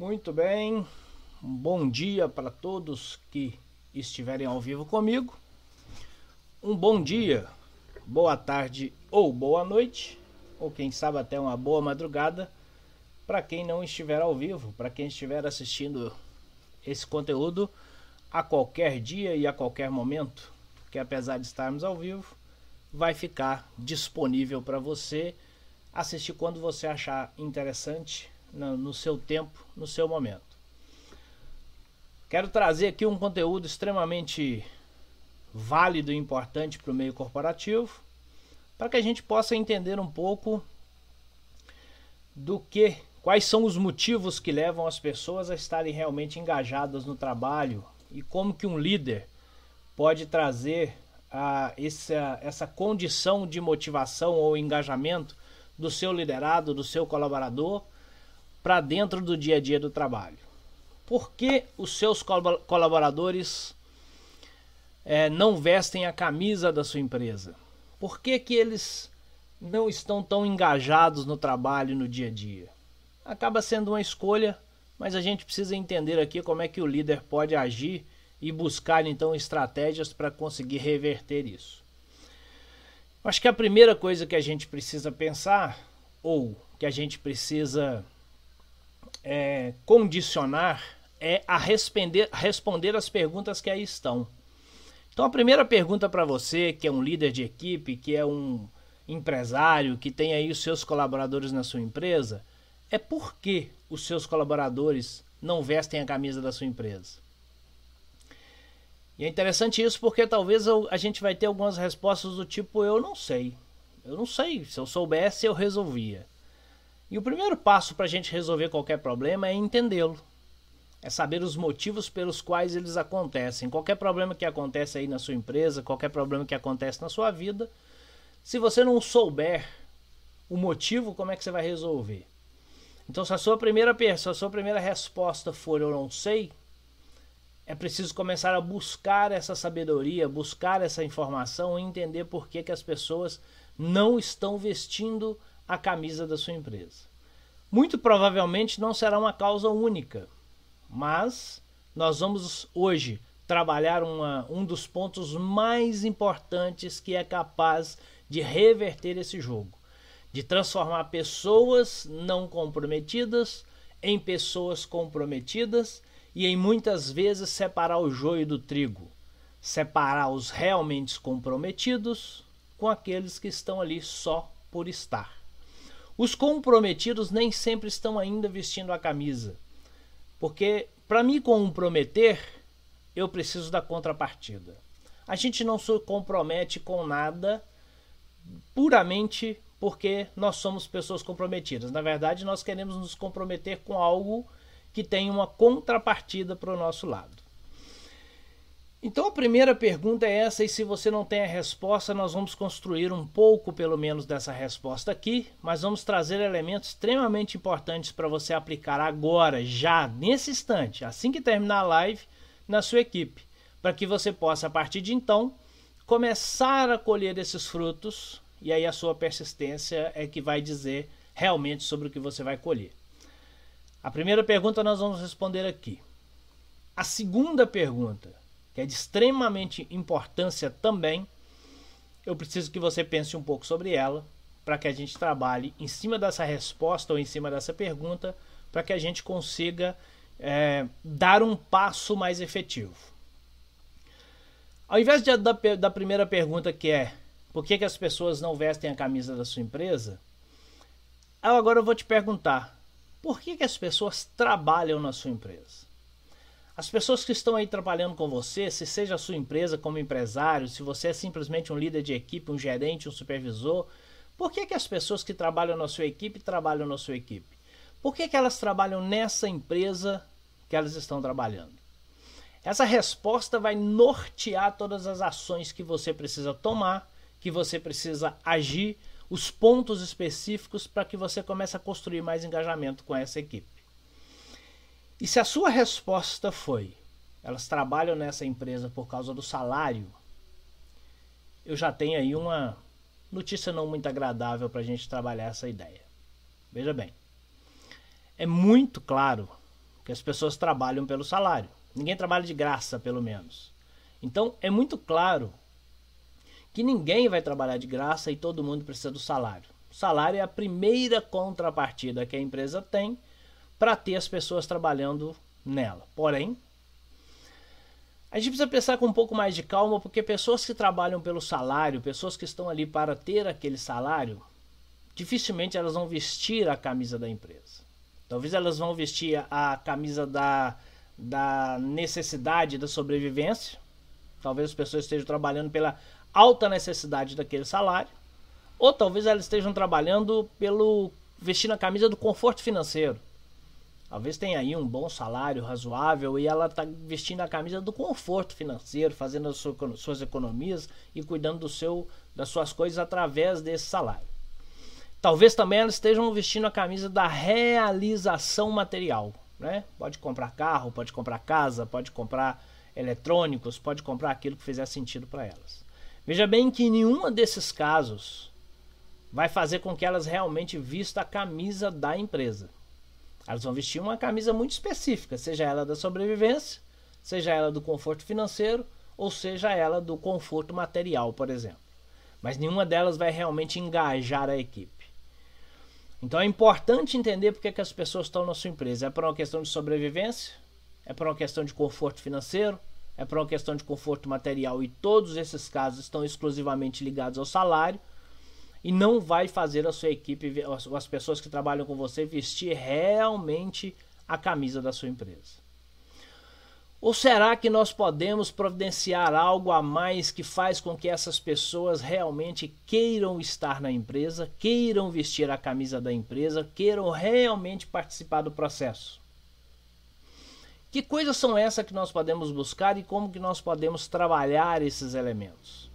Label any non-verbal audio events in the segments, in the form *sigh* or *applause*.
Muito bem, um bom dia para todos que estiverem ao vivo comigo. Um bom dia, boa tarde ou boa noite, ou quem sabe até uma boa madrugada para quem não estiver ao vivo, para quem estiver assistindo esse conteúdo a qualquer dia e a qualquer momento, que apesar de estarmos ao vivo, vai ficar disponível para você assistir quando você achar interessante no, seu tempo, no seu momento. Quero trazer aqui um conteúdo extremamente válido e importante para o meio corporativo, para que a gente possa entender um pouco do que, quais são os motivos que levam as pessoas a estarem realmente engajadas no trabalho e como que um líder pode trazer a, essa, essa condição de motivação ou engajamento do seu liderado, do seu colaborador para dentro do dia a dia do trabalho. Por que os seus colaboradores é, não vestem a camisa da sua empresa? Por que, que eles não estão tão engajados no trabalho no dia a dia? Acaba sendo uma escolha, mas a gente precisa entender aqui como é que o líder pode agir e buscar então estratégias para conseguir reverter isso. Acho que a primeira coisa que a gente precisa pensar, ou que a gente precisa é, condicionar é a responder, responder as perguntas que aí estão. Então a primeira pergunta para você, que é um líder de equipe, que é um empresário, que tem aí os seus colaboradores na sua empresa, é por que os seus colaboradores não vestem a camisa da sua empresa? E é interessante isso porque talvez a gente vai ter algumas respostas do tipo eu não sei. Eu não sei, se eu soubesse eu resolvia. E o primeiro passo para a gente resolver qualquer problema é entendê-lo. É saber os motivos pelos quais eles acontecem. Qualquer problema que acontece aí na sua empresa, qualquer problema que acontece na sua vida, se você não souber o motivo, como é que você vai resolver? Então, se a sua primeira, se a sua primeira resposta for eu não sei, é preciso começar a buscar essa sabedoria, buscar essa informação e entender por que, que as pessoas não estão vestindo a camisa da sua empresa. Muito provavelmente não será uma causa única, mas nós vamos hoje trabalhar uma, um dos pontos mais importantes que é capaz de reverter esse jogo, de transformar pessoas não comprometidas em pessoas comprometidas e em muitas vezes separar o joio do trigo, separar os realmente comprometidos com aqueles que estão ali só por estar. Os comprometidos nem sempre estão ainda vestindo a camisa. Porque para me comprometer, eu preciso da contrapartida. A gente não se compromete com nada puramente porque nós somos pessoas comprometidas. Na verdade, nós queremos nos comprometer com algo que tem uma contrapartida para o nosso lado. Então a primeira pergunta é essa, e se você não tem a resposta, nós vamos construir um pouco, pelo menos, dessa resposta aqui, mas vamos trazer elementos extremamente importantes para você aplicar agora, já nesse instante, assim que terminar a live, na sua equipe, para que você possa, a partir de então, começar a colher esses frutos, e aí a sua persistência é que vai dizer realmente sobre o que você vai colher. A primeira pergunta nós vamos responder aqui. A segunda pergunta que é de extremamente importância também, eu preciso que você pense um pouco sobre ela, para que a gente trabalhe em cima dessa resposta ou em cima dessa pergunta, para que a gente consiga é, dar um passo mais efetivo. Ao invés de, da, da primeira pergunta que é por que, que as pessoas não vestem a camisa da sua empresa, eu agora eu vou te perguntar por que, que as pessoas trabalham na sua empresa? As pessoas que estão aí trabalhando com você, se seja a sua empresa como empresário, se você é simplesmente um líder de equipe, um gerente, um supervisor, por que, que as pessoas que trabalham na sua equipe trabalham na sua equipe? Por que, que elas trabalham nessa empresa que elas estão trabalhando? Essa resposta vai nortear todas as ações que você precisa tomar, que você precisa agir, os pontos específicos para que você comece a construir mais engajamento com essa equipe. E se a sua resposta foi: elas trabalham nessa empresa por causa do salário, eu já tenho aí uma notícia não muito agradável para a gente trabalhar essa ideia. Veja bem, é muito claro que as pessoas trabalham pelo salário. Ninguém trabalha de graça, pelo menos. Então é muito claro que ninguém vai trabalhar de graça e todo mundo precisa do salário. O salário é a primeira contrapartida que a empresa tem para ter as pessoas trabalhando nela. Porém, a gente precisa pensar com um pouco mais de calma, porque pessoas que trabalham pelo salário, pessoas que estão ali para ter aquele salário, dificilmente elas vão vestir a camisa da empresa. Talvez elas vão vestir a camisa da, da necessidade da sobrevivência. Talvez as pessoas estejam trabalhando pela alta necessidade daquele salário. Ou talvez elas estejam trabalhando pelo vestindo a camisa do conforto financeiro. Talvez tenha aí um bom salário razoável e ela está vestindo a camisa do conforto financeiro, fazendo as suas economias e cuidando do seu, das suas coisas através desse salário. Talvez também elas estejam vestindo a camisa da realização material. Né? Pode comprar carro, pode comprar casa, pode comprar eletrônicos, pode comprar aquilo que fizer sentido para elas. Veja bem que nenhum desses casos vai fazer com que elas realmente vistam a camisa da empresa. Elas vão vestir uma camisa muito específica, seja ela da sobrevivência, seja ela do conforto financeiro, ou seja ela do conforto material, por exemplo. Mas nenhuma delas vai realmente engajar a equipe. Então é importante entender porque que as pessoas estão na sua empresa. É por uma questão de sobrevivência? É por uma questão de conforto financeiro? É por uma questão de conforto material? E todos esses casos estão exclusivamente ligados ao salário e não vai fazer a sua equipe, as pessoas que trabalham com você, vestir realmente a camisa da sua empresa. Ou será que nós podemos providenciar algo a mais que faz com que essas pessoas realmente queiram estar na empresa, queiram vestir a camisa da empresa, queiram realmente participar do processo? Que coisas são essas que nós podemos buscar e como que nós podemos trabalhar esses elementos?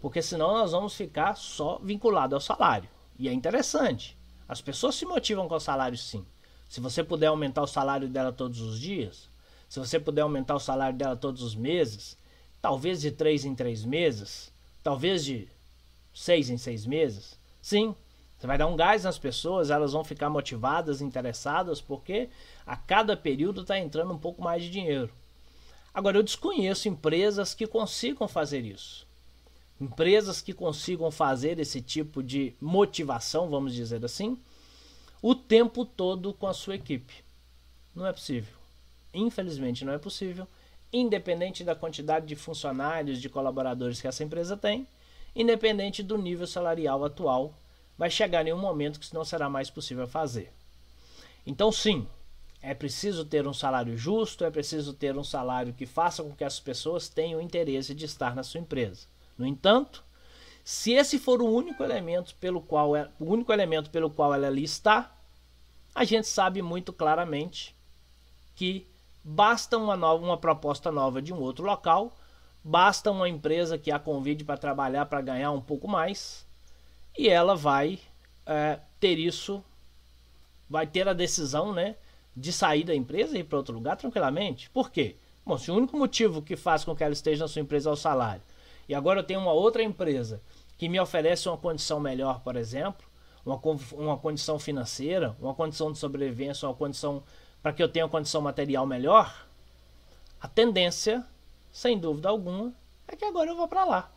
Porque senão nós vamos ficar só vinculado ao salário. E é interessante. As pessoas se motivam com o salário sim. Se você puder aumentar o salário dela todos os dias, se você puder aumentar o salário dela todos os meses, talvez de três em três meses, talvez de seis em seis meses, sim, você vai dar um gás nas pessoas, elas vão ficar motivadas, interessadas, porque a cada período está entrando um pouco mais de dinheiro. Agora, eu desconheço empresas que consigam fazer isso. Empresas que consigam fazer esse tipo de motivação, vamos dizer assim, o tempo todo com a sua equipe. Não é possível. Infelizmente, não é possível, independente da quantidade de funcionários, de colaboradores que essa empresa tem, independente do nível salarial atual, vai chegar em um momento que isso não será mais possível fazer. Então, sim, é preciso ter um salário justo, é preciso ter um salário que faça com que as pessoas tenham interesse de estar na sua empresa. No entanto, se esse for o único elemento pelo qual é, o único elemento pelo qual ela ali está, a gente sabe muito claramente que basta uma nova uma proposta nova de um outro local, basta uma empresa que a convide para trabalhar para ganhar um pouco mais e ela vai é, ter isso, vai ter a decisão, né, de sair da empresa e ir para outro lugar tranquilamente. Por quê? Bom, se o único motivo que faz com que ela esteja na sua empresa é o salário e agora eu tenho uma outra empresa que me oferece uma condição melhor, por exemplo, uma, uma condição financeira, uma condição de sobrevivência, uma condição para que eu tenha uma condição material melhor, a tendência, sem dúvida alguma, é que agora eu vou para lá.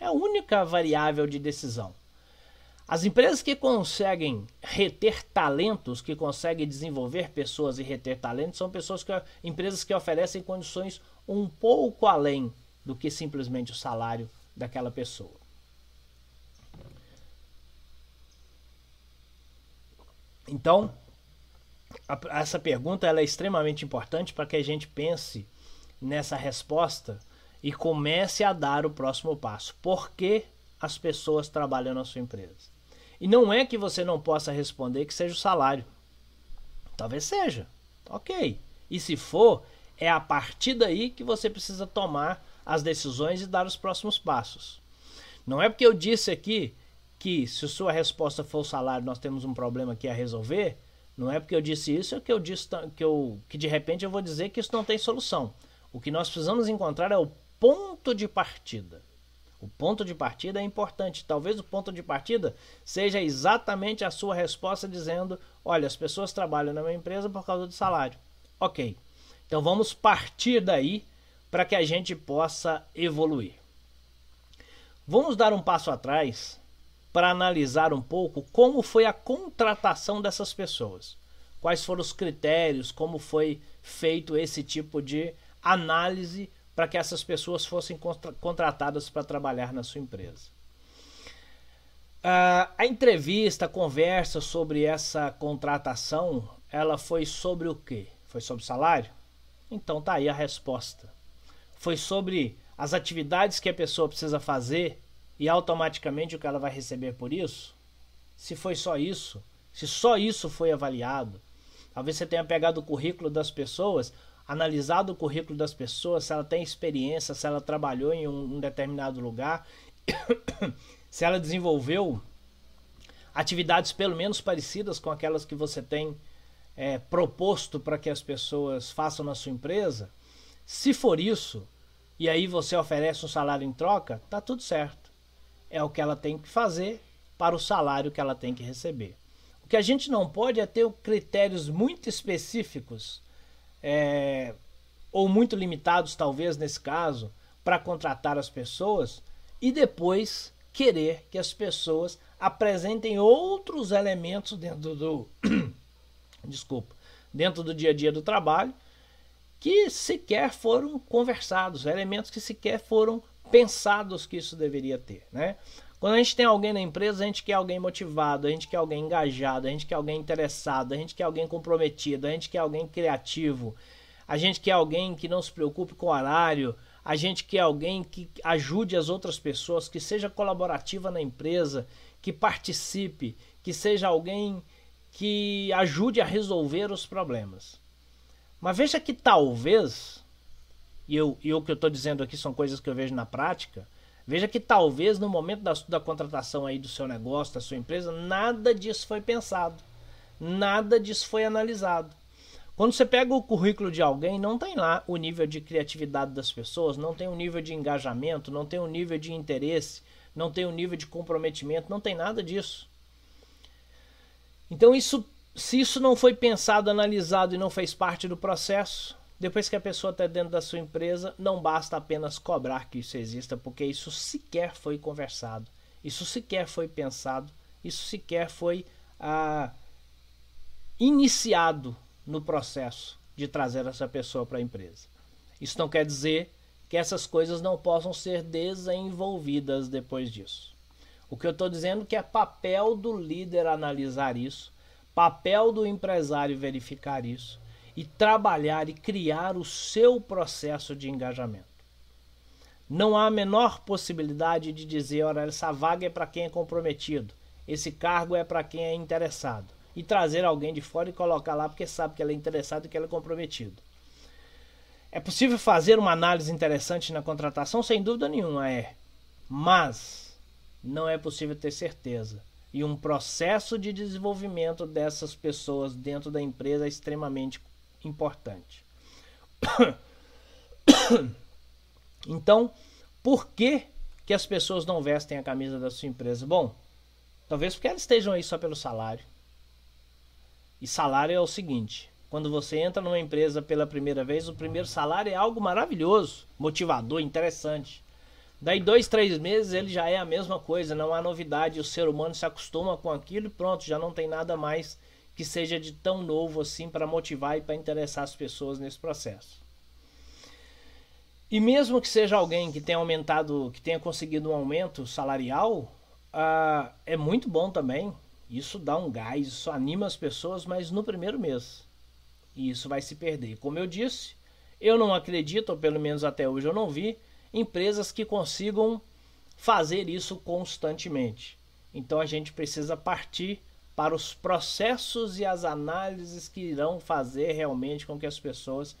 É a única variável de decisão. As empresas que conseguem reter talentos, que conseguem desenvolver pessoas e reter talentos, são pessoas que empresas que oferecem condições um pouco além do que simplesmente o salário daquela pessoa. Então, a, essa pergunta ela é extremamente importante para que a gente pense nessa resposta e comece a dar o próximo passo. Por que as pessoas trabalham na sua empresa? E não é que você não possa responder que seja o salário. Talvez seja. Ok. E se for, é a partir daí que você precisa tomar as decisões e dar os próximos passos. Não é porque eu disse aqui que se sua resposta for o salário, nós temos um problema aqui a resolver. Não é porque eu disse isso que eu disse que, eu, que de repente eu vou dizer que isso não tem solução. O que nós precisamos encontrar é o ponto de partida. O ponto de partida é importante. Talvez o ponto de partida seja exatamente a sua resposta dizendo: olha, as pessoas trabalham na minha empresa por causa do salário. Ok. Então vamos partir daí para que a gente possa evoluir. Vamos dar um passo atrás para analisar um pouco como foi a contratação dessas pessoas. Quais foram os critérios, como foi feito esse tipo de análise para que essas pessoas fossem contratadas para trabalhar na sua empresa. Uh, a entrevista, a conversa sobre essa contratação, ela foi sobre o quê? Foi sobre salário? Então tá aí a resposta. Foi sobre as atividades que a pessoa precisa fazer e automaticamente o que ela vai receber por isso? Se foi só isso, se só isso foi avaliado, talvez você tenha pegado o currículo das pessoas, analisado o currículo das pessoas, se ela tem experiência, se ela trabalhou em um, um determinado lugar, *coughs* se ela desenvolveu atividades pelo menos parecidas com aquelas que você tem é, proposto para que as pessoas façam na sua empresa. Se for isso, e aí você oferece um salário em troca, tá tudo certo. É o que ela tem que fazer para o salário que ela tem que receber. O que a gente não pode é ter critérios muito específicos é, ou muito limitados, talvez nesse caso, para contratar as pessoas e depois querer que as pessoas apresentem outros elementos dentro do *coughs* desculpa, dentro do dia a dia do trabalho que sequer foram conversados, elementos que sequer foram pensados que isso deveria ter, né? Quando a gente tem alguém na empresa, a gente quer alguém motivado, a gente quer alguém engajado, a gente quer alguém interessado, a gente quer alguém comprometido, a gente quer alguém criativo, a gente quer alguém que não se preocupe com o horário, a gente quer alguém que ajude as outras pessoas, que seja colaborativa na empresa, que participe, que seja alguém que ajude a resolver os problemas. Mas veja que talvez, e, eu, e o que eu estou dizendo aqui são coisas que eu vejo na prática, Veja que talvez no momento da, da contratação aí do seu negócio, da sua empresa, nada disso foi pensado. Nada disso foi analisado. Quando você pega o currículo de alguém, não tem lá o nível de criatividade das pessoas, não tem o nível de engajamento, não tem o nível de interesse, não tem o nível de comprometimento, não tem nada disso. Então isso, se isso não foi pensado, analisado e não fez parte do processo, depois que a pessoa está dentro da sua empresa, não basta apenas cobrar que isso exista, porque isso sequer foi conversado, isso sequer foi pensado, isso sequer foi ah, iniciado no processo de trazer essa pessoa para a empresa. Isso não quer dizer que essas coisas não possam ser desenvolvidas depois disso. O que eu estou dizendo é que é papel do líder analisar isso, papel do empresário verificar isso, e trabalhar e criar o seu processo de engajamento. Não há a menor possibilidade de dizer, olha, essa vaga é para quem é comprometido, esse cargo é para quem é interessado, e trazer alguém de fora e colocar lá porque sabe que ele é interessado e que ele é comprometido. É possível fazer uma análise interessante na contratação? Sem dúvida nenhuma é. Mas não é possível ter certeza. E um processo de desenvolvimento dessas pessoas dentro da empresa é extremamente importante. *coughs* Então, por que, que as pessoas não vestem a camisa da sua empresa? Bom, talvez porque elas estejam aí só pelo salário. E salário é o seguinte: quando você entra numa empresa pela primeira vez, o primeiro salário é algo maravilhoso, motivador, interessante. Daí dois, três meses ele já é a mesma coisa, não há novidade. O ser humano se acostuma com aquilo e pronto, já não tem nada mais que seja de tão novo assim para motivar e para interessar as pessoas nesse processo. E mesmo que seja alguém que tenha aumentado, que tenha conseguido um aumento salarial, uh, é muito bom também. Isso dá um gás, isso anima as pessoas, mas no primeiro mês. E isso vai se perder. Como eu disse, eu não acredito, ou pelo menos até hoje eu não vi, empresas que consigam fazer isso constantemente. Então a gente precisa partir para os processos e as análises que irão fazer realmente com que as pessoas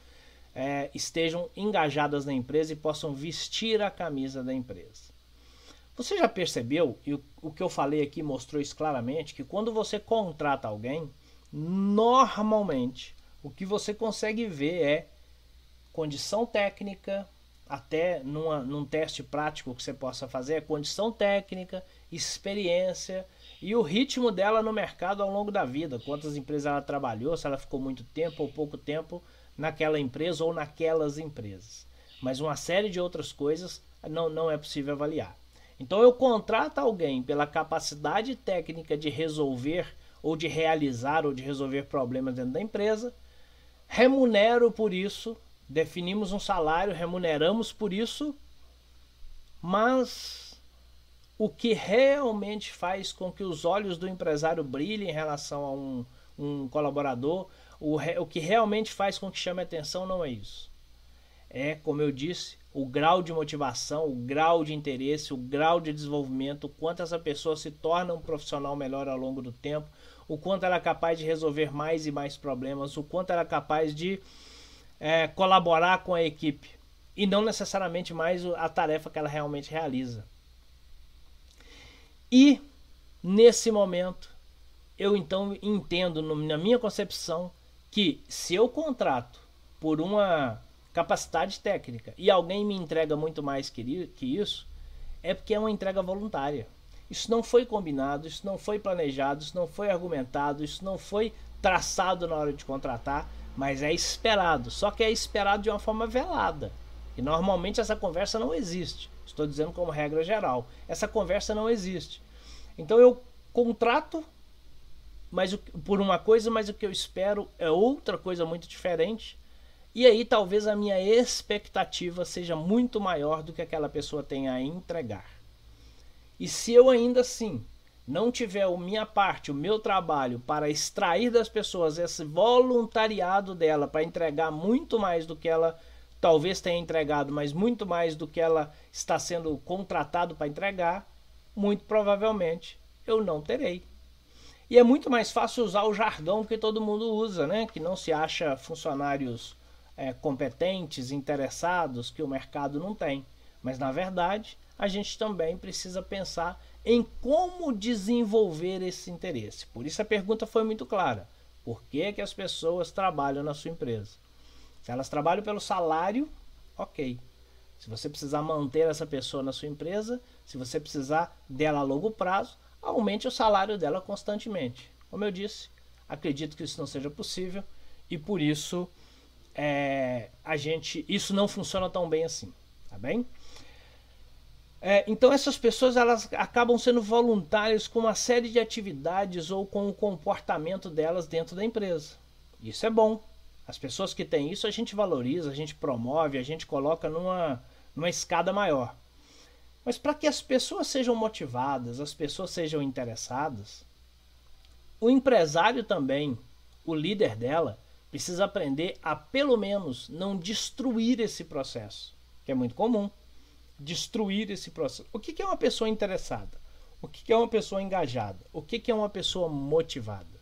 é, estejam engajadas na empresa e possam vestir a camisa da empresa. Você já percebeu, e o, o que eu falei aqui mostrou isso claramente, que quando você contrata alguém, normalmente o que você consegue ver é condição técnica, até numa, num teste prático que você possa fazer é condição técnica, experiência e o ritmo dela no mercado ao longo da vida. Quantas empresas ela trabalhou, se ela ficou muito tempo ou pouco tempo naquela empresa ou naquelas empresas. Mas uma série de outras coisas não, não é possível avaliar. Então eu contrato alguém pela capacidade técnica de resolver ou de realizar ou de resolver problemas dentro da empresa, remunero por isso, definimos um salário, remuneramos por isso, mas o que realmente faz com que os olhos do empresário brilhem em relação a um, um colaborador, o, o que realmente faz com que chame atenção não é isso. É, como eu disse, o grau de motivação, o grau de interesse, o grau de desenvolvimento, o quanto essa pessoa se torna um profissional melhor ao longo do tempo, o quanto ela é capaz de resolver mais e mais problemas, o quanto ela é capaz de é, colaborar com a equipe e não necessariamente mais a tarefa que ela realmente realiza. E nesse momento eu então entendo na minha concepção que se eu contrato por uma capacidade técnica e alguém me entrega muito mais que isso, é porque é uma entrega voluntária. Isso não foi combinado, isso não foi planejado, isso não foi argumentado, isso não foi traçado na hora de contratar, mas é esperado. Só que é esperado de uma forma velada. E normalmente essa conversa não existe. Estou dizendo como regra geral. Essa conversa não existe. Então eu contrato mas por uma coisa, mas o que eu espero é outra coisa muito diferente. E aí talvez a minha expectativa seja muito maior do que aquela pessoa tem a entregar. E se eu ainda assim não tiver a minha parte, o meu trabalho para extrair das pessoas esse voluntariado dela para entregar muito mais do que ela talvez tenha entregado, mas muito mais do que ela está sendo contratado para entregar, muito provavelmente eu não terei. E é muito mais fácil usar o jargão que todo mundo usa, né? Que não se acha funcionários é, competentes, interessados, que o mercado não tem. Mas na verdade, a gente também precisa pensar em como desenvolver esse interesse. Por isso a pergunta foi muito clara. Por que, que as pessoas trabalham na sua empresa? Se elas trabalham pelo salário, ok. Se você precisar manter essa pessoa na sua empresa, se você precisar dela a longo prazo, aumente o salário dela constantemente. Como eu disse, acredito que isso não seja possível e por isso é, a gente isso não funciona tão bem assim, tá bem? É, então essas pessoas elas acabam sendo voluntárias com uma série de atividades ou com o comportamento delas dentro da empresa. Isso é bom. As pessoas que têm isso a gente valoriza, a gente promove, a gente coloca numa, numa escada maior. Mas para que as pessoas sejam motivadas, as pessoas sejam interessadas, o empresário também, o líder dela, precisa aprender a pelo menos não destruir esse processo, que é muito comum. Destruir esse processo. O que é uma pessoa interessada? O que é uma pessoa engajada? O que é uma pessoa motivada?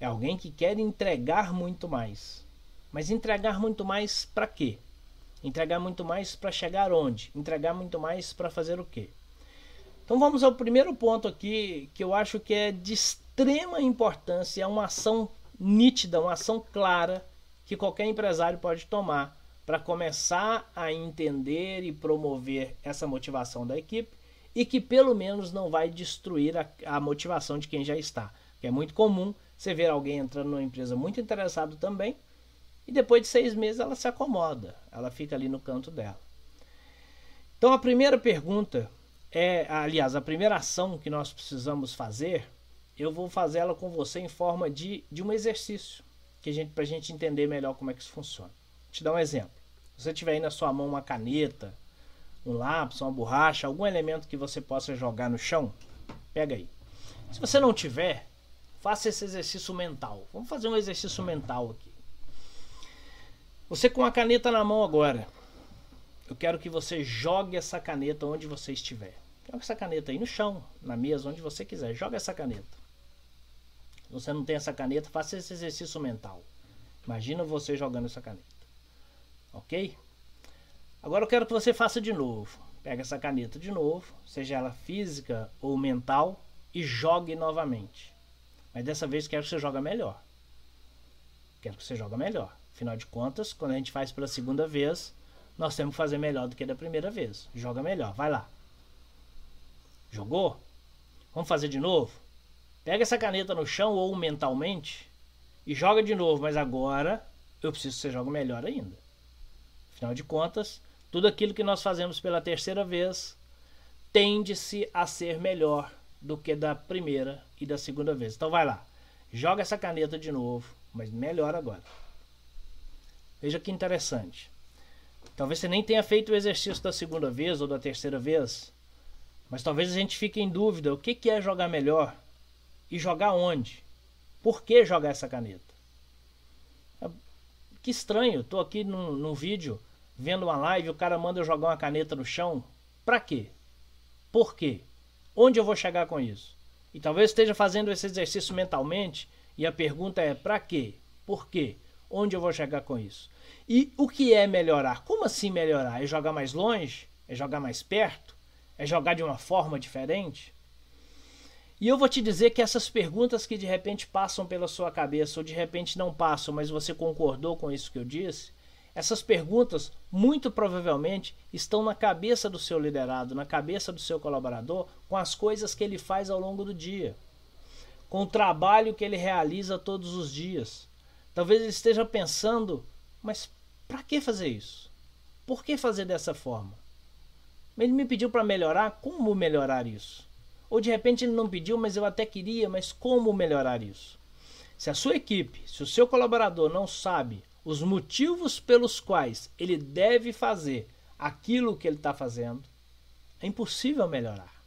É alguém que quer entregar muito mais. Mas entregar muito mais para quê? Entregar muito mais para chegar onde? Entregar muito mais para fazer o quê? Então vamos ao primeiro ponto aqui que eu acho que é de extrema importância, é uma ação nítida, uma ação clara que qualquer empresário pode tomar para começar a entender e promover essa motivação da equipe e que pelo menos não vai destruir a, a motivação de quem já está. Que é muito comum você ver alguém entrando numa empresa muito interessado também e depois de seis meses ela se acomoda, ela fica ali no canto dela. Então a primeira pergunta é, aliás, a primeira ação que nós precisamos fazer eu vou fazer ela com você em forma de, de um exercício, que a gente, para a gente entender melhor como é que isso funciona. Vou te dar um exemplo. Se você tiver aí na sua mão uma caneta, um lápis, uma borracha, algum elemento que você possa jogar no chão, pega aí. Se você não tiver, faça esse exercício mental. Vamos fazer um exercício mental aqui. Você com a caneta na mão agora, eu quero que você jogue essa caneta onde você estiver. Joga essa caneta aí no chão, na mesa, onde você quiser. Joga essa caneta você não tem essa caneta, faça esse exercício mental. Imagina você jogando essa caneta. Ok? Agora eu quero que você faça de novo. Pega essa caneta de novo, seja ela física ou mental, e jogue novamente. Mas dessa vez quero que você jogue melhor. Quero que você jogue melhor. Afinal de contas, quando a gente faz pela segunda vez, nós temos que fazer melhor do que da primeira vez. Joga melhor, vai lá. Jogou? Vamos fazer de novo? Pega essa caneta no chão ou mentalmente e joga de novo, mas agora eu preciso que você jogue melhor ainda. Afinal de contas, tudo aquilo que nós fazemos pela terceira vez tende-se a ser melhor do que da primeira e da segunda vez. Então vai lá, joga essa caneta de novo, mas melhor agora. Veja que interessante. Talvez você nem tenha feito o exercício da segunda vez ou da terceira vez, mas talvez a gente fique em dúvida: o que, é jogar melhor e jogar onde? Por que jogar essa caneta? Que estranho, estou aqui num, num vídeo vendo uma live, o cara manda eu jogar uma caneta no chão. Pra quê? Por quê? Onde eu vou chegar com isso? E talvez esteja fazendo esse exercício mentalmente e a pergunta é: para quê? Por quê? Onde eu vou chegar com isso? E o que é melhorar? Como assim melhorar? É jogar mais longe? É jogar mais perto? É jogar de uma forma diferente? E eu vou te dizer que essas perguntas que de repente passam pela sua cabeça ou de repente não passam, mas você concordou com isso que eu disse, essas perguntas muito provavelmente estão na cabeça do seu liderado, na cabeça do seu colaborador, com as coisas que ele faz ao longo do dia, com o trabalho que ele realiza todos os dias. Talvez ele esteja pensando, mas para que fazer isso? Por que fazer dessa forma? Ele me pediu para melhorar, como melhorar isso? Ou de repente ele não pediu, mas eu até queria, mas como melhorar isso? Se a sua equipe, se o seu colaborador não sabe os motivos pelos quais ele deve fazer aquilo que ele está fazendo, é impossível melhorar.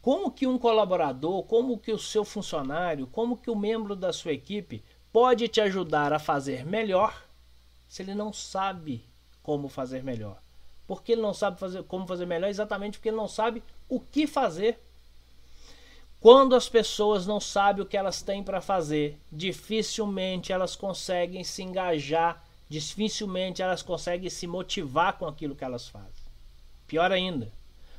Como que um colaborador, como que o seu funcionário, como que o membro da sua equipe pode te ajudar a fazer melhor se ele não sabe como fazer melhor? Porque ele não sabe fazer, como fazer melhor exatamente porque ele não sabe o que fazer. Quando as pessoas não sabem o que elas têm para fazer, dificilmente elas conseguem se engajar, dificilmente elas conseguem se motivar com aquilo que elas fazem. Pior ainda,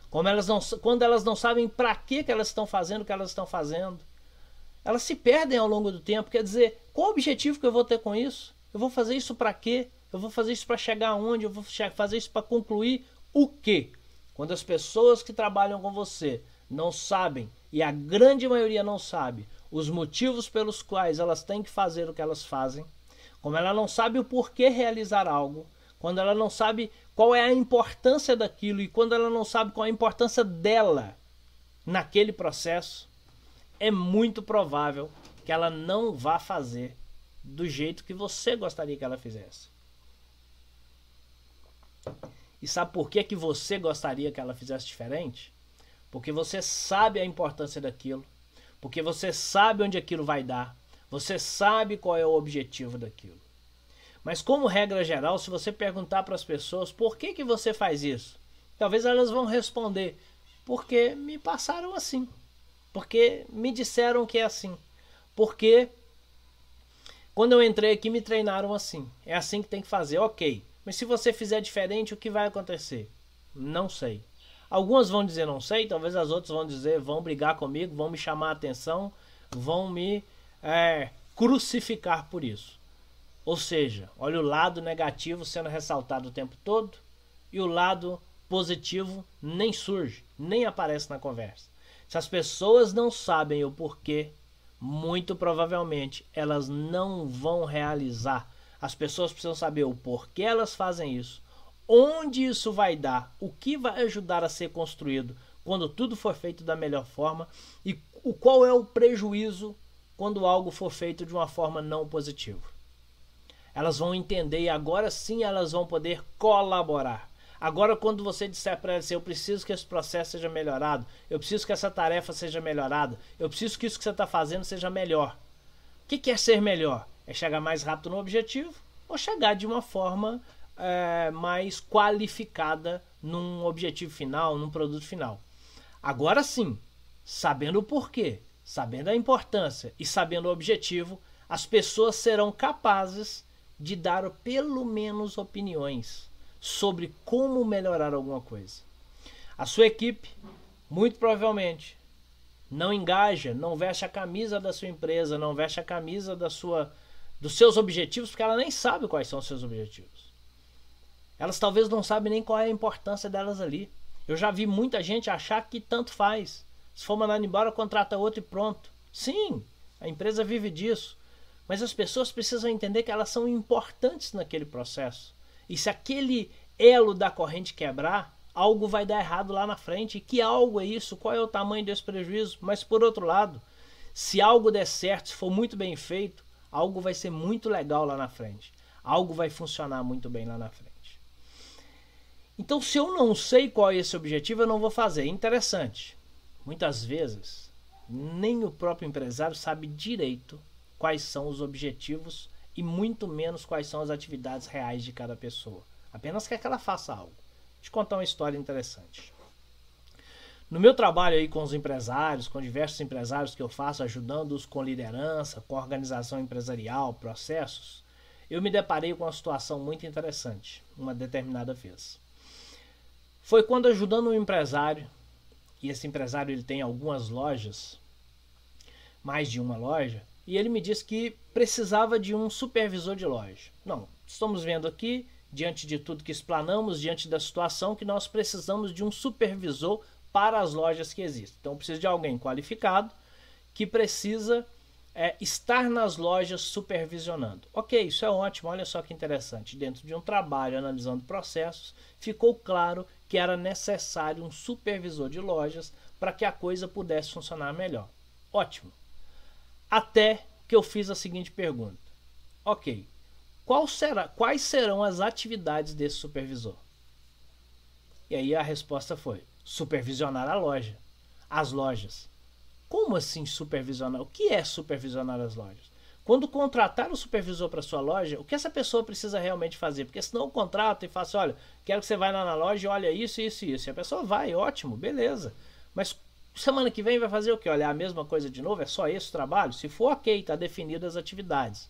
como elas não, quando elas não sabem para que, elas estão fazendo o que elas estão fazendo, elas se perdem ao longo do tempo. Quer dizer, qual o objetivo que eu vou ter com isso? Eu vou fazer isso para quê? Eu vou fazer isso para chegar aonde? Eu vou fazer isso para concluir o quê? Quando as pessoas que trabalham com você não sabem, e a grande maioria não sabe, os motivos pelos quais elas têm que fazer o que elas fazem, como ela não sabe o porquê realizar algo, quando ela não sabe qual é a importância daquilo e quando ela não sabe qual é a importância dela naquele processo, é muito provável que ela não vá fazer do jeito que você gostaria que ela fizesse. E sabe por que, que você gostaria que ela fizesse diferente? Porque você sabe a importância daquilo, porque você sabe onde aquilo vai dar, você sabe qual é o objetivo daquilo. Mas como regra geral, se você perguntar para as pessoas por que, que você faz isso, talvez elas vão responder: porque me passaram assim, porque me disseram que é assim, porque quando eu entrei aqui me treinaram assim, é assim que tem que fazer, ok. Mas se você fizer diferente, o que vai acontecer? Não sei. Algumas vão dizer não sei, talvez as outras vão dizer vão brigar comigo, vão me chamar a atenção, vão me é, crucificar por isso. Ou seja, olha o lado negativo sendo ressaltado o tempo todo e o lado positivo nem surge, nem aparece na conversa. Se as pessoas não sabem o porquê, muito provavelmente elas não vão realizar as pessoas precisam saber o porquê elas fazem isso, onde isso vai dar, o que vai ajudar a ser construído quando tudo for feito da melhor forma e o qual é o prejuízo quando algo for feito de uma forma não positiva. Elas vão entender e agora sim elas vão poder colaborar. Agora, quando você disser para elas, eu preciso que esse processo seja melhorado, eu preciso que essa tarefa seja melhorada, eu preciso que isso que você está fazendo seja melhor. O que é ser melhor? É chegar mais rápido no objetivo ou chegar de uma forma é, mais qualificada num objetivo final, num produto final. Agora sim, sabendo o porquê, sabendo a importância e sabendo o objetivo, as pessoas serão capazes de dar pelo menos opiniões sobre como melhorar alguma coisa. A sua equipe, muito provavelmente, não engaja, não veste a camisa da sua empresa, não veste a camisa da sua dos seus objetivos, porque ela nem sabe quais são os seus objetivos. Elas talvez não sabem nem qual é a importância delas ali. Eu já vi muita gente achar que tanto faz. Se for mandado embora, contrata outro e pronto. Sim, a empresa vive disso. Mas as pessoas precisam entender que elas são importantes naquele processo. E se aquele elo da corrente quebrar, algo vai dar errado lá na frente. E que algo é isso? Qual é o tamanho desse prejuízo? Mas por outro lado, se algo der certo, se for muito bem feito, algo vai ser muito legal lá na frente. Algo vai funcionar muito bem lá na frente. Então, se eu não sei qual é esse objetivo, eu não vou fazer. Interessante. Muitas vezes, nem o próprio empresário sabe direito quais são os objetivos e muito menos quais são as atividades reais de cada pessoa. Apenas quer que ela faça algo. Vou te contar uma história interessante. No meu trabalho aí com os empresários, com diversos empresários que eu faço, ajudando-os com liderança, com organização empresarial, processos, eu me deparei com uma situação muito interessante, uma determinada vez. Foi quando ajudando um empresário, e esse empresário ele tem algumas lojas, mais de uma loja, e ele me disse que precisava de um supervisor de loja. Não, estamos vendo aqui, diante de tudo que explanamos, diante da situação, que nós precisamos de um supervisor para as lojas que existem. Então, precisa de alguém qualificado que precisa é, estar nas lojas supervisionando. Ok, isso é ótimo, olha só que interessante. Dentro de um trabalho analisando processos, ficou claro que era necessário um supervisor de lojas para que a coisa pudesse funcionar melhor. Ótimo. Até que eu fiz a seguinte pergunta: Ok, será, quais serão as atividades desse supervisor? E aí a resposta foi: supervisionar a loja, as lojas. Como assim supervisionar? O que é supervisionar as lojas? Quando contratar o supervisor para sua loja, o que essa pessoa precisa realmente fazer? Porque senão o contrato e fala assim, olha, quero que você vá lá na loja e olha isso, isso e isso. E a pessoa vai, ótimo, beleza. Mas semana que vem vai fazer o que? Olhar a mesma coisa de novo? É só esse o trabalho? Se for ok, está definidas as atividades.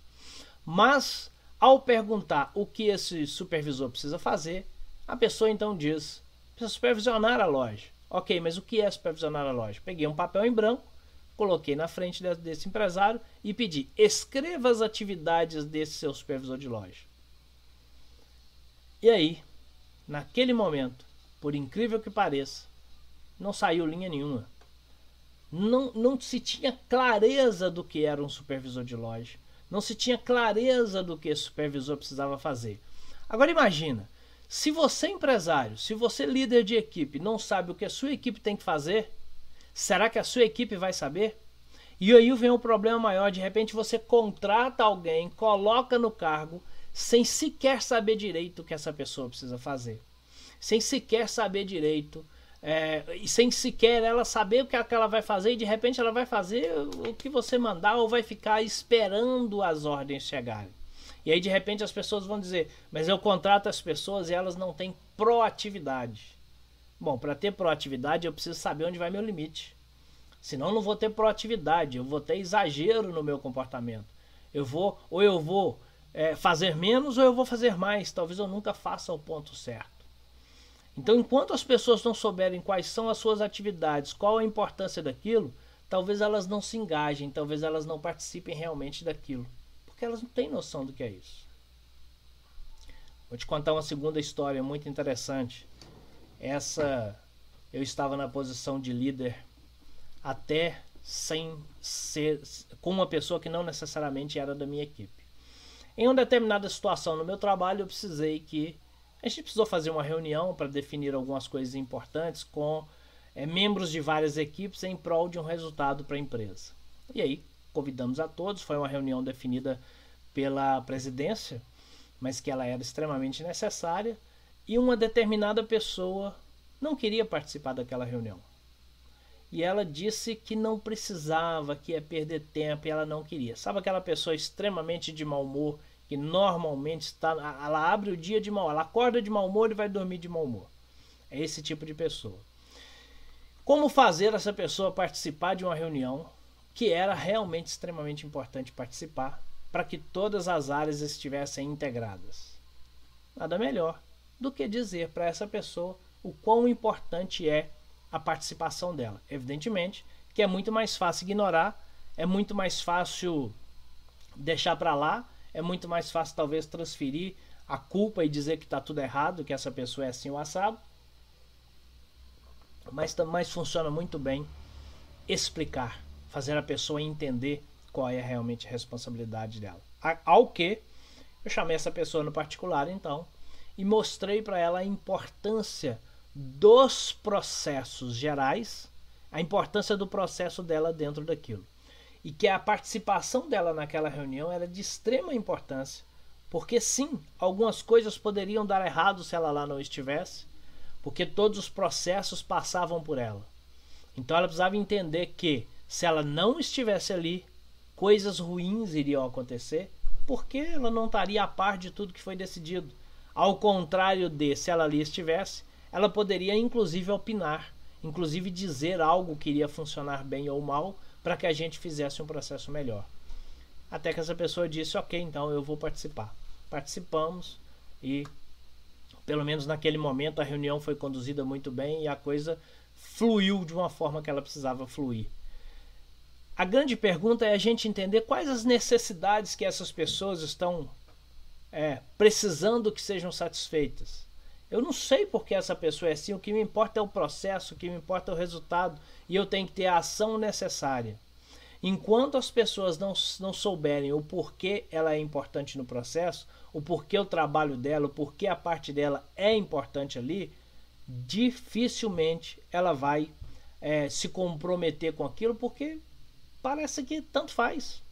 Mas, ao perguntar o que esse supervisor precisa fazer, a pessoa então diz, precisa supervisionar a loja. Ok, mas o que é supervisionar a loja? Peguei um papel em branco, coloquei na frente desse empresário e pedi: escreva as atividades desse seu supervisor de loja. E aí, naquele momento, por incrível que pareça, não saiu linha nenhuma. Não, não se tinha clareza do que era um supervisor de loja. Não se tinha clareza do que esse supervisor precisava fazer. Agora imagina, se você empresário, se você líder de equipe não sabe o que a sua equipe tem que fazer, será que a sua equipe vai saber? E aí vem um problema maior, de repente você contrata alguém, coloca no cargo, sem sequer saber direito o que essa pessoa precisa fazer. Sem sequer saber direito, é, e sem sequer ela saber o que ela vai fazer, e de repente ela vai fazer o que você mandar ou vai ficar esperando as ordens chegarem. E aí de repente as pessoas vão dizer: Mas eu contrato as pessoas e elas não têm proatividade. Bom, para ter proatividade eu preciso saber onde vai meu limite. Senão eu não vou ter proatividade, eu vou ter exagero no meu comportamento. Eu vou, ou eu vou é, fazer menos ou eu vou fazer mais. Talvez eu nunca faça o ponto certo. Então, enquanto as pessoas não souberem quais são as suas atividades, qual a importância daquilo, talvez elas não se engajem, talvez elas não participem realmente daquilo porque elas não têm noção do que é isso. Vou te contar uma segunda história muito interessante. Essa eu estava na posição de líder até sem ser com uma pessoa que não necessariamente era da minha equipe. Em uma determinada situação no meu trabalho, eu precisei que a gente precisou fazer uma reunião para definir algumas coisas importantes com é, membros de várias equipes em prol de um resultado para a empresa. E aí convidamos a todos, foi uma reunião definida pela presidência, mas que ela era extremamente necessária, e uma determinada pessoa não queria participar daquela reunião. E ela disse que não precisava, que ia perder tempo e ela não queria. Sabe aquela pessoa extremamente de mau humor, que normalmente está. Ela abre o dia de mau ela acorda de mau humor e vai dormir de mau humor. É esse tipo de pessoa. Como fazer essa pessoa participar de uma reunião que era realmente extremamente importante participar para que todas as áreas estivessem integradas? Nada melhor do que dizer para essa pessoa o quão importante é a participação dela. Evidentemente que é muito mais fácil ignorar, é muito mais fácil deixar para lá, é muito mais fácil talvez transferir a culpa e dizer que está tudo errado, que essa pessoa é assim o assado. Mas, mas funciona muito bem explicar, fazer a pessoa entender qual é realmente a responsabilidade dela. Ao que eu chamei essa pessoa no particular, então, e mostrei para ela a importância dos processos gerais, a importância do processo dela dentro daquilo. E que a participação dela naquela reunião era de extrema importância, porque sim, algumas coisas poderiam dar errado se ela lá não estivesse, porque todos os processos passavam por ela. Então ela precisava entender que se ela não estivesse ali, coisas ruins iriam acontecer porque ela não estaria a par de tudo que foi decidido. Ao contrário de se ela ali estivesse, ela poderia inclusive opinar, inclusive dizer algo que iria funcionar bem ou mal para que a gente fizesse um processo melhor. Até que essa pessoa disse: Ok, então eu vou participar. Participamos e, pelo menos naquele momento, a reunião foi conduzida muito bem e a coisa fluiu de uma forma que ela precisava fluir. A grande pergunta é a gente entender quais as necessidades que essas pessoas estão é, precisando que sejam satisfeitas. Eu não sei porque essa pessoa é assim, o que me importa é o processo, o que me importa é o resultado e eu tenho que ter a ação necessária. Enquanto as pessoas não, não souberem o porquê ela é importante no processo, o porquê o trabalho dela, o porquê a parte dela é importante ali, dificilmente ela vai é, se comprometer com aquilo, porque parece que tanto faz.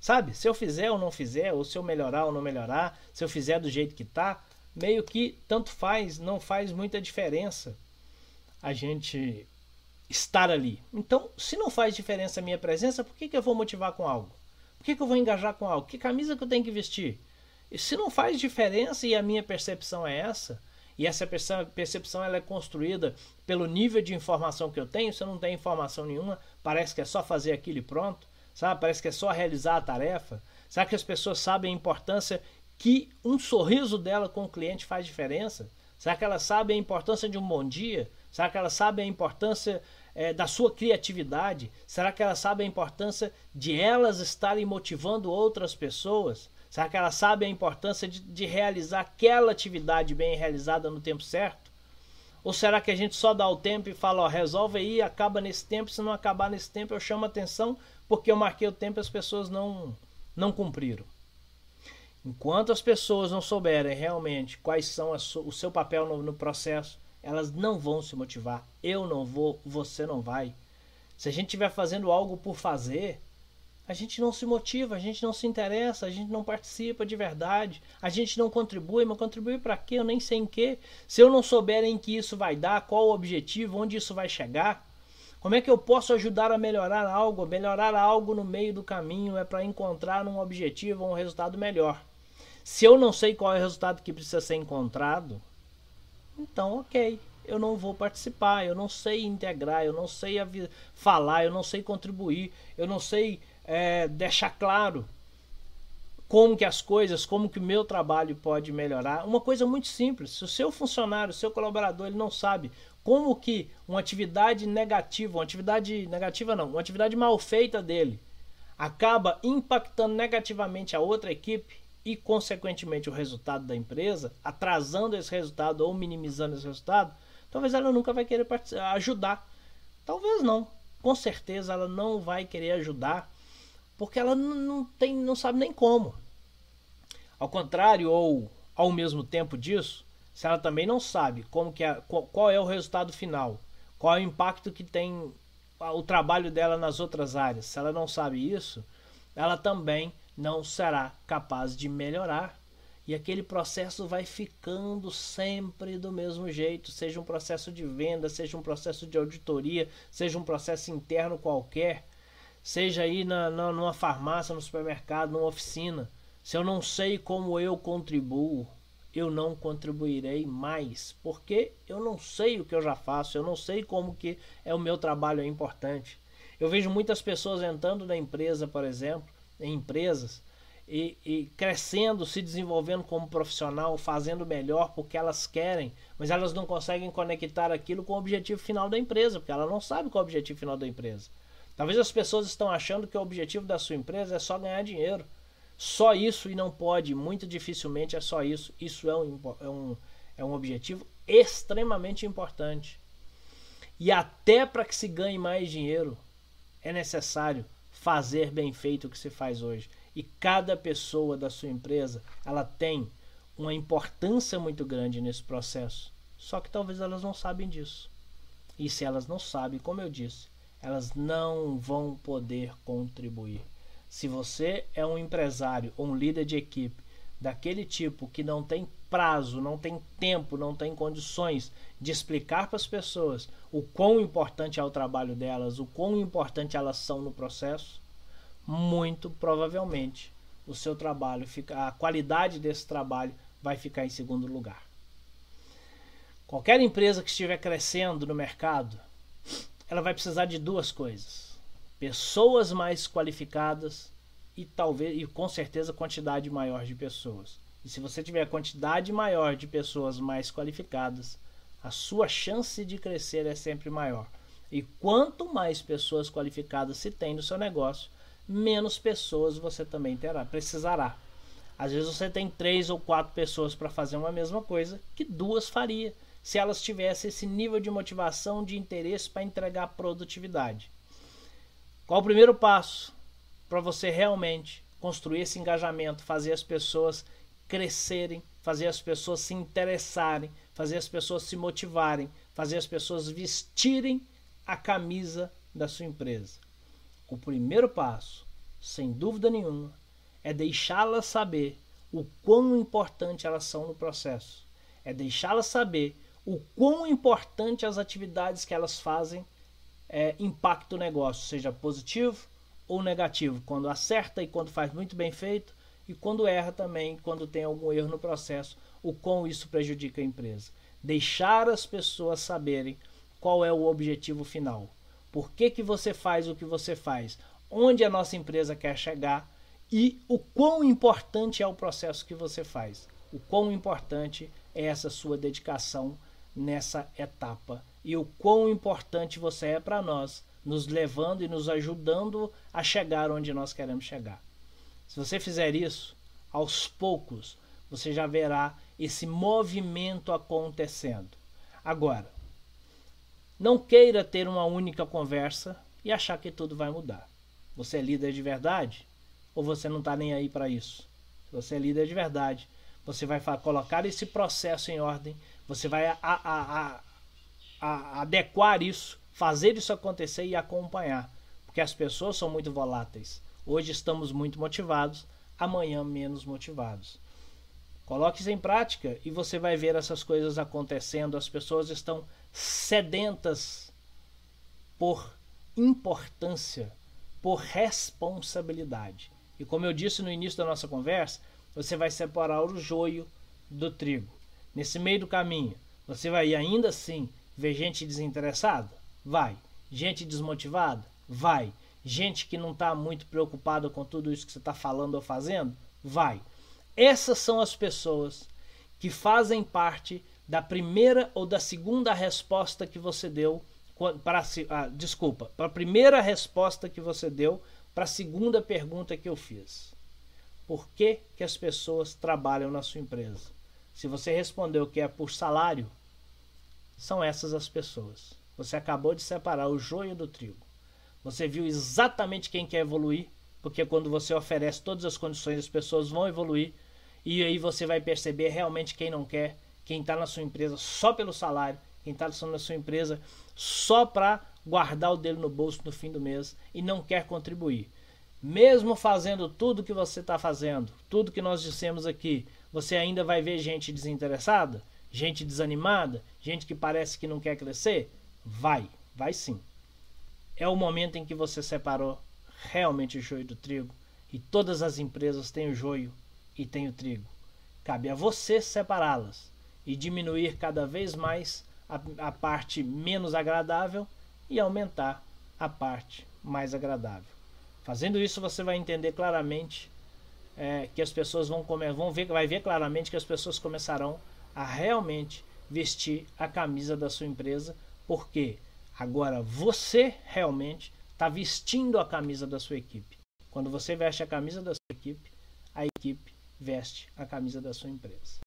Sabe? Se eu fizer ou não fizer, ou se eu melhorar ou não melhorar, se eu fizer do jeito que tá, meio que tanto faz, não faz muita diferença a gente estar ali. Então, se não faz diferença a minha presença, por que, que eu vou motivar com algo? Por que, que eu vou engajar com algo? Que camisa que eu tenho que vestir? E se não faz diferença e a minha percepção é essa, e essa percepção ela é construída pelo nível de informação que eu tenho. Se eu não tenho informação nenhuma, parece que é só fazer aquilo e pronto, sabe? Parece que é só realizar a tarefa. Será que as pessoas sabem a importância que um sorriso dela com o cliente faz diferença? Será que elas sabem a importância de um bom dia? Será que elas sabem a importância é, da sua criatividade? Será que elas sabem a importância de elas estarem motivando outras pessoas? Será que ela sabe a importância de, de realizar aquela atividade bem realizada no tempo certo? Ou será que a gente só dá o tempo e fala, ó, resolve aí, acaba nesse tempo, se não acabar nesse tempo eu chamo atenção porque eu marquei o tempo e as pessoas não, não cumpriram. Enquanto as pessoas não souberem realmente quais são o seu papel no, no processo, elas não vão se motivar. Eu não vou, você não vai. Se a gente estiver fazendo algo por fazer, a gente não se motiva, a gente não se interessa, a gente não participa de verdade, a gente não contribui, mas contribuir para quê? Eu nem sei em quê. Se eu não souber em que isso vai dar, qual o objetivo, onde isso vai chegar, como é que eu posso ajudar a melhorar algo? Melhorar algo no meio do caminho é para encontrar um objetivo um resultado melhor. Se eu não sei qual é o resultado que precisa ser encontrado, então ok, eu não vou participar, eu não sei integrar, eu não sei falar, eu não sei contribuir, eu não sei é, deixar claro como que as coisas, como que o meu trabalho pode melhorar. Uma coisa muito simples, se o seu funcionário, o seu colaborador, ele não sabe como que uma atividade negativa, uma atividade negativa não, uma atividade mal feita dele acaba impactando negativamente a outra equipe e consequentemente o resultado da empresa, atrasando esse resultado ou minimizando esse resultado, talvez ela nunca vai querer ajudar. Talvez não. Com certeza ela não vai querer ajudar porque ela não, tem, não sabe nem como. Ao contrário, ou ao mesmo tempo disso, se ela também não sabe como que é, qual é o resultado final, qual é o impacto que tem o trabalho dela nas outras áreas, se ela não sabe isso, ela também não será capaz de melhorar e aquele processo vai ficando sempre do mesmo jeito, seja um processo de venda, seja um processo de auditoria, seja um processo interno qualquer seja aí na, na, numa farmácia, no supermercado, numa oficina. Se eu não sei como eu contribuo, eu não contribuirei mais, porque eu não sei o que eu já faço, eu não sei como que é o meu trabalho é importante. Eu vejo muitas pessoas entrando na empresa, por exemplo, em empresas, e, e, crescendo, se desenvolvendo como profissional, fazendo melhor porque elas querem, mas elas não conseguem conectar aquilo com o objetivo final da empresa, porque ela não sabe qual é o objetivo final da empresa. Talvez as pessoas estão achando que o objetivo da sua empresa é só ganhar dinheiro. Só isso e não pode, muito dificilmente é só isso. Isso é um, é um, é um objetivo extremamente importante. E até para que se ganhe mais dinheiro, é necessário fazer bem feito o que se faz hoje. E cada pessoa da sua empresa, ela tem uma importância muito grande nesse processo. Só que talvez elas não sabem disso. E se elas não sabem, como eu disse, elas não vão poder contribuir. Se você é um empresário ou um líder de equipe daquele tipo que não tem prazo, não tem tempo, não tem condições de explicar para as pessoas o quão importante é o trabalho delas, o quão importante elas são no processo, muito provavelmente o seu trabalho fica, a qualidade desse trabalho vai ficar em segundo lugar. Qualquer empresa que estiver crescendo no mercado, ela vai precisar de duas coisas pessoas mais qualificadas e talvez e com certeza quantidade maior de pessoas. E se você tiver quantidade maior de pessoas mais qualificadas, a sua chance de crescer é sempre maior. E quanto mais pessoas qualificadas se tem no seu negócio, menos pessoas você também terá, precisará. Às vezes você tem três ou quatro pessoas para fazer uma mesma coisa que duas faria, se elas tivessem esse nível de motivação, de interesse para entregar produtividade. Qual o primeiro passo para você realmente construir esse engajamento, fazer as pessoas crescerem, fazer as pessoas se interessarem, fazer as pessoas se motivarem, fazer as pessoas vestirem a camisa da sua empresa? O primeiro passo, sem dúvida nenhuma, é deixá-las saber o quão importante elas são no processo. É deixá-las saber o quão importante as atividades que elas fazem é, impacta o negócio, seja positivo ou negativo, quando acerta e quando faz muito bem feito, e quando erra também, quando tem algum erro no processo, o quão isso prejudica a empresa. Deixar as pessoas saberem qual é o objetivo final. Por que, que você faz o que você faz? Onde a nossa empresa quer chegar e o quão importante é o processo que você faz. O quão importante é essa sua dedicação nessa etapa e o quão importante você é para nós, nos levando e nos ajudando a chegar onde nós queremos chegar. Se você fizer isso, aos poucos você já verá esse movimento acontecendo. Agora, não queira ter uma única conversa e achar que tudo vai mudar. Você é líder de verdade ou você não está nem aí para isso? Se você é líder de verdade, você vai colocar esse processo em ordem, você vai a, a, a, a adequar isso, fazer isso acontecer e acompanhar. Porque as pessoas são muito voláteis. Hoje estamos muito motivados, amanhã menos motivados. Coloque isso em prática e você vai ver essas coisas acontecendo. As pessoas estão sedentas por importância, por responsabilidade. E como eu disse no início da nossa conversa, você vai separar o joio do trigo. Nesse meio do caminho, você vai ainda assim Ver gente desinteressada? Vai. Gente desmotivada? Vai. Gente que não está muito preocupada com tudo isso que você está falando ou fazendo? Vai. Essas são as pessoas que fazem parte da primeira ou da segunda resposta que você deu para ah, desculpa, para a primeira resposta que você deu para a segunda pergunta que eu fiz. Por que, que as pessoas trabalham na sua empresa? Se você respondeu que é por salário, são essas as pessoas. Você acabou de separar o joio do trigo. Você viu exatamente quem quer evoluir, porque quando você oferece todas as condições, as pessoas vão evoluir. E aí você vai perceber realmente quem não quer, quem está na sua empresa só pelo salário, quem está na sua empresa só para guardar o dele no bolso no fim do mês e não quer contribuir. Mesmo fazendo tudo que você está fazendo, tudo que nós dissemos aqui, você ainda vai ver gente desinteressada? Gente desanimada? Gente que parece que não quer crescer? Vai, vai sim. É o momento em que você separou realmente o joio do trigo. E todas as empresas têm o joio e têm o trigo. Cabe a você separá-las e diminuir cada vez mais a, a parte menos agradável e aumentar a parte mais agradável. Fazendo isso, você vai entender claramente é, que as pessoas vão comer, vão ver, vai ver claramente que as pessoas começarão a realmente vestir a camisa da sua empresa, porque agora você realmente está vestindo a camisa da sua equipe. Quando você veste a camisa da sua equipe, a equipe veste a camisa da sua empresa.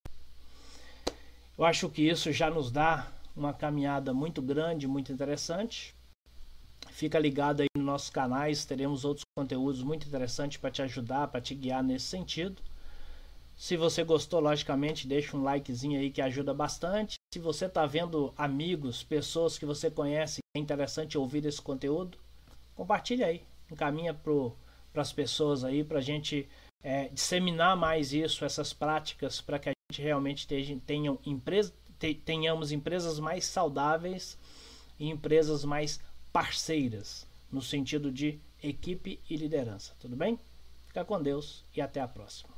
Eu acho que isso já nos dá uma caminhada muito grande, muito interessante. Fica ligado aí nos nossos canais, teremos outros conteúdos muito interessantes para te ajudar, para te guiar nesse sentido. Se você gostou, logicamente, deixa um likezinho aí que ajuda bastante. Se você está vendo amigos, pessoas que você conhece, é interessante ouvir esse conteúdo, compartilha aí, encaminha para as pessoas aí, para a gente é, disseminar mais isso, essas práticas, para que a gente realmente tenha, empresa, tenhamos empresas mais saudáveis e empresas mais parceiras, no sentido de equipe e liderança. Tudo bem? Fica com Deus e até a próxima.